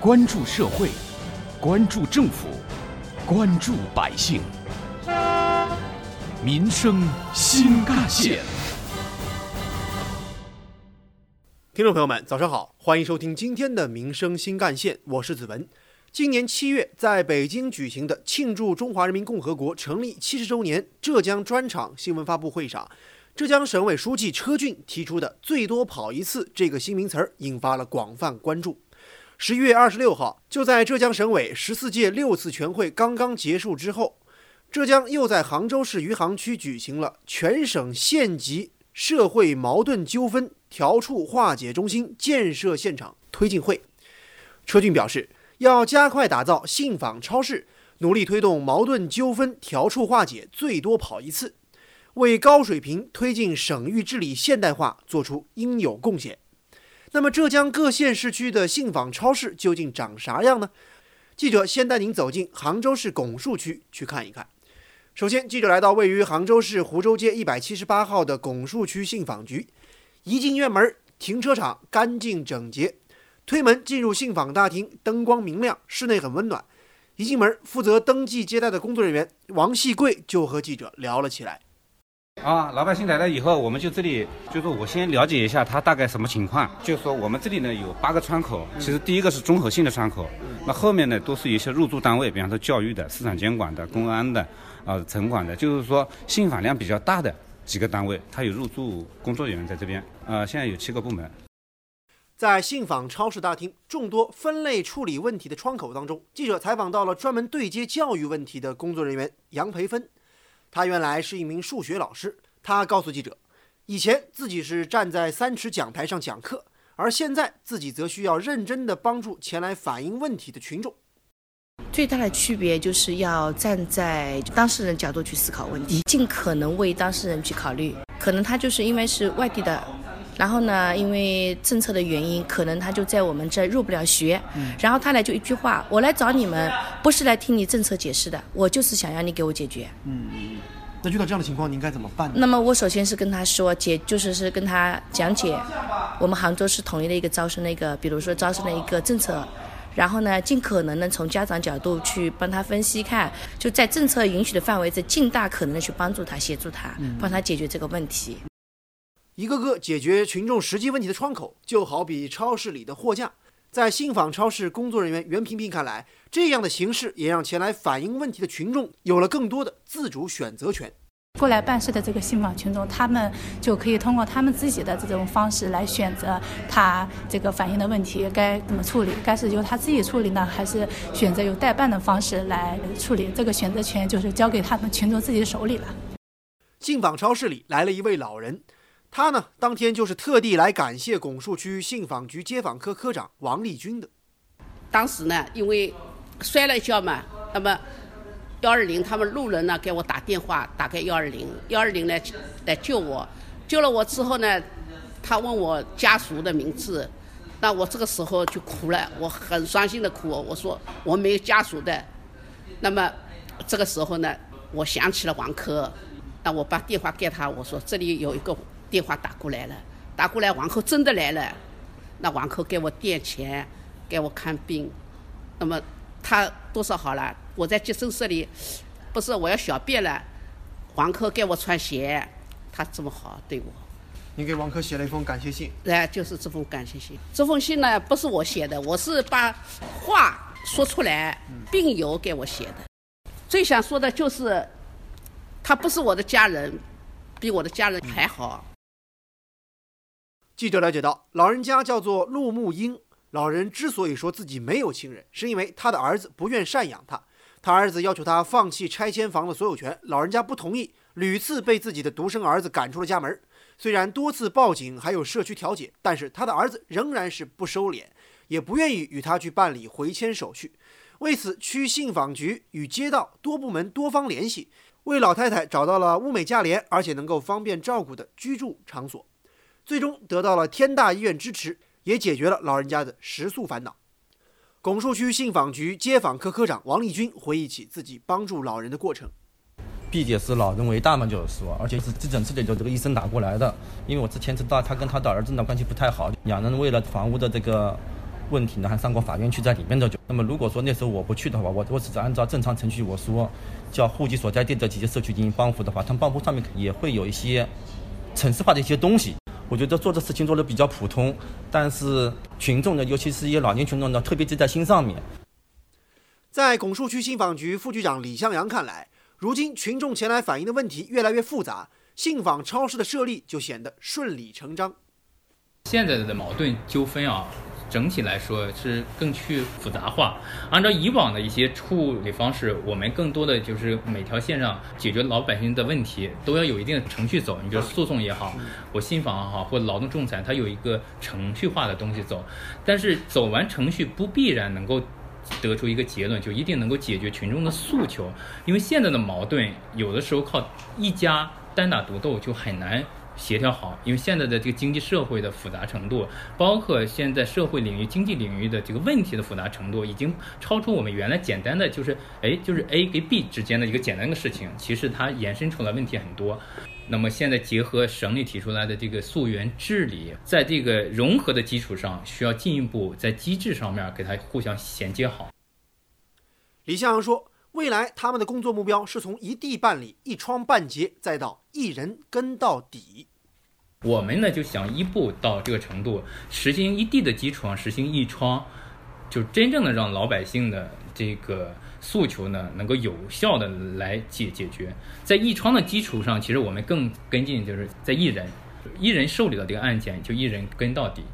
关注社会，关注政府，关注百姓，民生新干线。听众朋友们，早上好，欢迎收听今天的《民生新干线》，我是子文。今年七月，在北京举行的庆祝中华人民共和国成立七十周年浙江专场新闻发布会上，浙江省委书记车俊提出的“最多跑一次”这个新名词儿引发了广泛关注。十一月二十六号，就在浙江省委十四届六次全会刚刚结束之后，浙江又在杭州市余杭区举行了全省县级社会矛盾纠纷调处化解中心建设现场推进会。车俊表示。要加快打造信访超市，努力推动矛盾纠纷调处化解最多跑一次，为高水平推进省域治理现代化做出应有贡献。那么，浙江各县市区的信访超市究竟长啥样呢？记者先带您走进杭州市拱墅区去看一看。首先，记者来到位于杭州市湖州街一百七十八号的拱墅区信访局，一进院门，停车场干净整洁。推门进入信访大厅，灯光明亮，室内很温暖。一进门，负责登记接待的工作人员王细贵就和记者聊了起来。啊，老百姓来了以后，我们就这里，就说我先了解一下他大概什么情况。就是说我们这里呢有八个窗口，其实第一个是综合性的窗口，那后面呢都是一些入驻单位，比方说教育的、市场监管的、公安的、啊城管的，就是说信访量比较大的几个单位，他有入驻工作人员在这边。啊，现在有七个部门。在信访超市大厅众多分类处理问题的窗口当中，记者采访到了专门对接教育问题的工作人员杨培芬。他原来是一名数学老师，他告诉记者，以前自己是站在三尺讲台上讲课，而现在自己则需要认真地帮助前来反映问题的群众。最大的区别就是要站在当事人角度去思考问题，尽可能为当事人去考虑。可能他就是因为是外地的。然后呢，因为政策的原因，可能他就在我们这入不了学。嗯。然后他来就一句话：“我来找你们，不是来听你政策解释的，我就是想要你给我解决。”嗯嗯。那遇到这样的情况，您该怎么办？那么我首先是跟他说解，就是是跟他讲解，我们杭州市统一的一个招生的一个，比如说招生的一个政策，然后呢，尽可能的从家长角度去帮他分析看，就在政策允许的范围内，尽大可能的去帮助他、协助他，帮他解决这个问题。一个个解决群众实际问题的窗口，就好比超市里的货架。在信访超市工作人员袁萍萍看来，这样的形式也让前来反映问题的群众有了更多的自主选择权。过来办事的这个信访群众，他们就可以通过他们自己的这种方式来选择他这个反映的问题该怎么处理，该是由他自己处理呢，还是选择有代办的方式来处理？这个选择权就是交给他们群众自己手里了。信访超市里来了一位老人。他呢，当天就是特地来感谢拱墅区信访局街访科科长王立军的。当时呢，因为摔了一跤嘛，那么幺二零他们路人呢给我打电话，打给幺二零，幺二零呢来救我，救了我之后呢，他问我家属的名字，那我这个时候就哭了，我很伤心的哭，我说我没有家属的。那么这个时候呢，我想起了王珂，那我把电话给他，我说这里有一个。电话打过来了，打过来，王珂真的来了。那王珂给我垫钱，给我看病。那么他多少好了？我在急诊室里，不是我要小便了，王珂给我穿鞋，他这么好对我。你给王珂写了一封感谢信。哎，就是这封感谢信。这封信呢，不是我写的，我是把话说出来，病友给我写的。最想说的就是，他不是我的家人，比我的家人还好。记者了解到，老人家叫做陆木英。老人之所以说自己没有亲人，是因为他的儿子不愿赡养他。他儿子要求他放弃拆迁房的所有权，老人家不同意，屡次被自己的独生儿子赶出了家门。虽然多次报警，还有社区调解，但是他的儿子仍然是不收敛，也不愿意与他去办理回迁手续。为此，区信访局与街道多部门多方联系，为老太太找到了物美价廉而且能够方便照顾的居住场所。最终得到了天大医院支持，也解决了老人家的食宿烦恼。拱墅区信访局街访科科长王立军回忆起自己帮助老人的过程。毕竟是老人为大嘛，就是说，而且是急诊室里的这个医生打过来的。因为我之前知道他跟他的儿子的关系不太好，两人为了房屋的这个问题呢，还上过法院去在里面的。那么如果说那时候我不去的话，我我只是按照正常程序我说叫户籍所在地的几些社区进行帮扶的话，他们帮扶上面也会有一些城市化的一些东西。我觉得做的事情做的比较普通，但是群众呢，尤其是一些老年群众呢，特别记在心上面。在拱墅区信访局副局长李向阳看来，如今群众前来反映的问题越来越复杂，信访超市的设立就显得顺理成章。现在的矛盾纠纷啊，整体来说是更去复杂化。按照以往的一些处理方式，我们更多的就是每条线上解决老百姓的问题都要有一定的程序走。你比如诉讼也好，我信访也好，或劳动仲裁，它有一个程序化的东西走。但是走完程序不必然能够。得出一个结论，就一定能够解决群众的诉求，因为现在的矛盾有的时候靠一家单打独斗就很难协调好，因为现在的这个经济社会的复杂程度，包括现在社会领域、经济领域的这个问题的复杂程度，已经超出我们原来简单的就是哎就是 A 跟 B 之间的一个简单的事情，其实它延伸出来问题很多。那么现在结合省里提出来的这个溯源治理，在这个融合的基础上，需要进一步在机制上面给它互相衔接好。李向阳说，未来他们的工作目标是从一地办理、一窗办结，再到一人跟到底。我们呢就想一步到这个程度，实行一地的基础上实行一窗，就真正的让老百姓的这个。诉求呢，能够有效的来解解决，在一窗的基础上，其实我们更跟进，就是在一人，一人受理了这个案件，就一人跟到底。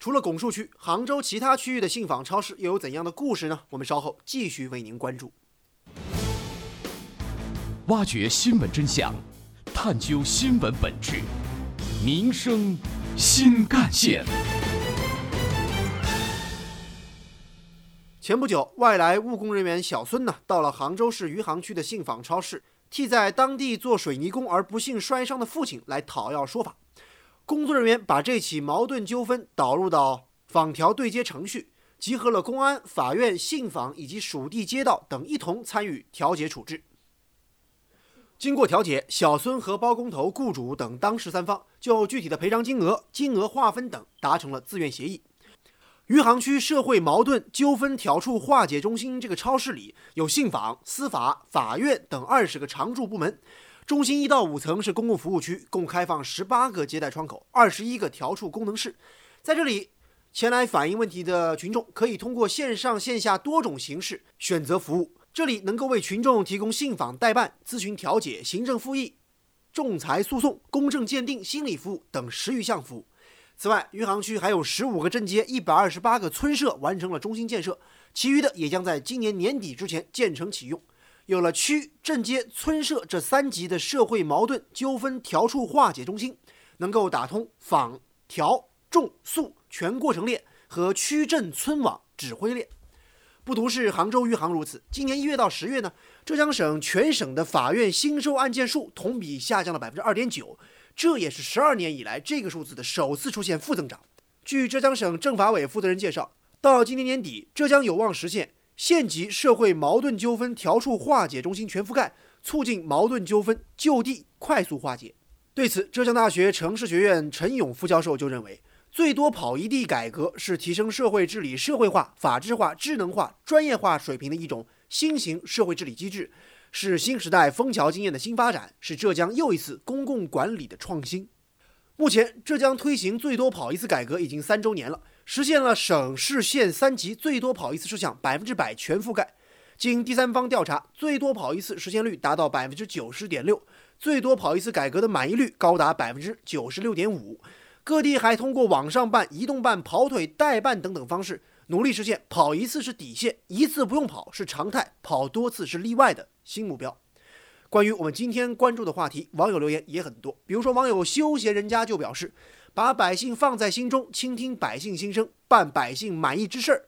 除了拱墅区，杭州其他区域的信访超市又有怎样的故事呢？我们稍后继续为您关注。挖掘新闻真相，探究新闻本质，民生新干线。前不久，外来务工人员小孙呢，到了杭州市余杭区的信访超市，替在当地做水泥工而不幸摔伤的父亲来讨要说法。工作人员把这起矛盾纠纷导入到访调对接程序，集合了公安、法院、信访以及属地街道等一同参与调解处置。经过调解，小孙和包工头、雇主等当事三方就具体的赔偿金额、金额划分等达成了自愿协议。余杭区社会矛盾纠纷调处化解中心这个超市里有信访、司法、法院等二十个常驻部门。中心一到五层是公共服务区，共开放十八个接待窗口、二十一个调处功能室。在这里，前来反映问题的群众可以通过线上线下多种形式选择服务。这里能够为群众提供信访代办、咨询调解、行政复议、仲裁诉讼、公证鉴定、心理服务等十余项服务。此外，余杭区还有十五个镇街、一百二十八个村社完成了中心建设，其余的也将在今年年底之前建成启用。有了区、镇街、村社这三级的社会矛盾纠纷调处化解中心，能够打通访、调、仲、诉全过程链和区镇村网指挥链。不独是杭州余杭如此，今年一月到十月呢，浙江省全省的法院新收案件数同比下降了百分之二点九。这也是十二年以来这个数字的首次出现负增长。据浙江省政法委负责人介绍，到今年年底，浙江有望实现县级社会矛盾纠纷调处化解中心全覆盖，促进矛盾纠纷就地快速化解。对此，浙江大学城市学院陈勇副教授就认为，最多跑一地改革是提升社会治理社会化、法治化、智能化、专业化水平的一种新型社会治理机制。是新时代枫桥经验的新发展，是浙江又一次公共管理的创新。目前，浙江推行最多跑一次改革已经三周年了，实现了省市县三级最多跑一次事项百分之百全覆盖。经第三方调查，最多跑一次实现率达到百分之九十点六，最多跑一次改革的满意率高达百分之九十六点五。各地还通过网上办、移动办、跑腿代办等等方式。努力实现跑一次是底线，一次不用跑是常态，跑多次是例外的新目标。关于我们今天关注的话题，网友留言也很多。比如说，网友休闲人家就表示，把百姓放在心中，倾听百姓心声，办百姓满意之事儿，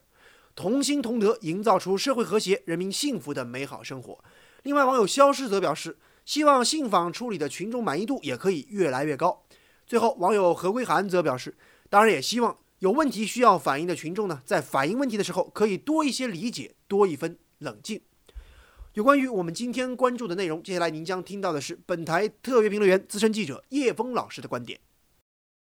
同心同德，营造出社会和谐、人民幸福的美好生活。另外，网友消失则表示，希望信访处理的群众满意度也可以越来越高。最后，网友何归涵则表示，当然也希望。有问题需要反映的群众呢，在反映问题的时候，可以多一些理解，多一分冷静。有关于我们今天关注的内容，接下来您将听到的是本台特约评论员、资深记者叶峰老师的观点。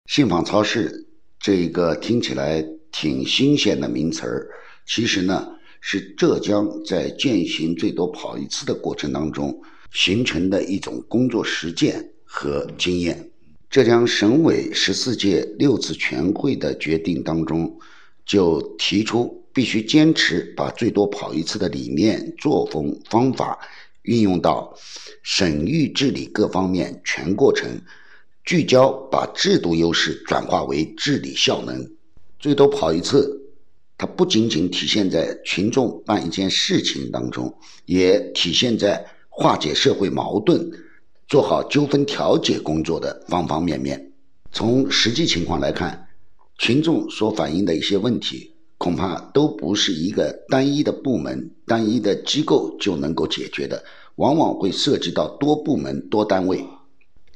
信访超市这一个听起来挺新鲜的名词儿，其实呢是浙江在践行最多跑一次的过程当中形成的一种工作实践和经验。浙江省委十四届六次全会的决定当中，就提出必须坚持把最多跑一次的理念、作风、方法运用到省域治理各方面全过程，聚焦把制度优势转化为治理效能。最多跑一次，它不仅仅体现在群众办一件事情当中，也体现在化解社会矛盾。做好纠纷调解工作的方方面面。从实际情况来看，群众所反映的一些问题，恐怕都不是一个单一的部门、单一的机构就能够解决的，往往会涉及到多部门、多单位。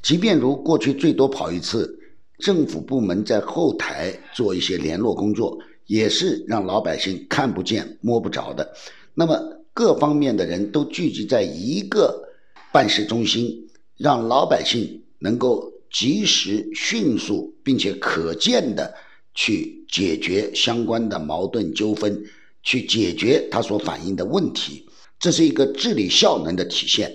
即便如过去最多跑一次，政府部门在后台做一些联络工作，也是让老百姓看不见、摸不着的。那么各方面的人都聚集在一个办事中心。让老百姓能够及时、迅速并且可见的去解决相关的矛盾纠纷，去解决他所反映的问题，这是一个治理效能的体现。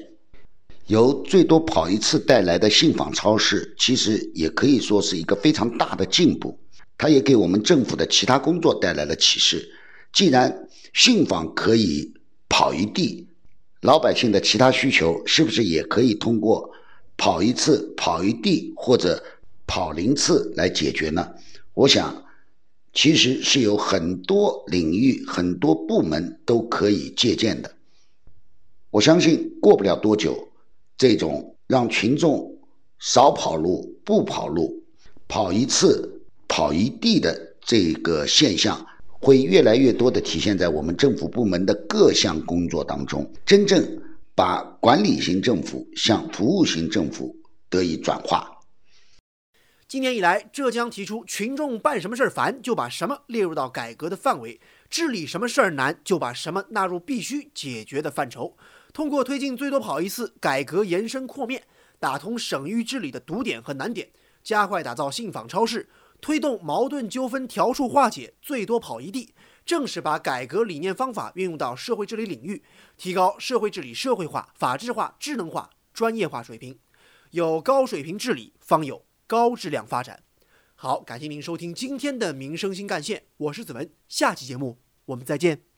由最多跑一次带来的信访超市，其实也可以说是一个非常大的进步。它也给我们政府的其他工作带来了启示。既然信访可以跑一地，老百姓的其他需求是不是也可以通过？跑一次、跑一地或者跑零次来解决呢？我想，其实是有很多领域、很多部门都可以借鉴的。我相信过不了多久，这种让群众少跑路、不跑路、跑一次、跑一地的这个现象，会越来越多的体现在我们政府部门的各项工作当中，真正。把管理型政府向服务型政府得以转化。今年以来，浙江提出群众办什么事儿烦，就把什么列入到改革的范围；治理什么事儿难，就把什么纳入必须解决的范畴。通过推进最多跑一次改革延伸扩面，打通省域治理的堵点和难点，加快打造信访超市，推动矛盾纠纷调处化解，最多跑一地。正是把改革理念方法运用到社会治理领域，提高社会治理社会化、法治化、智能化、专业化水平。有高水平治理，方有高质量发展。好，感谢您收听今天的民生新干线，我是子文，下期节目我们再见。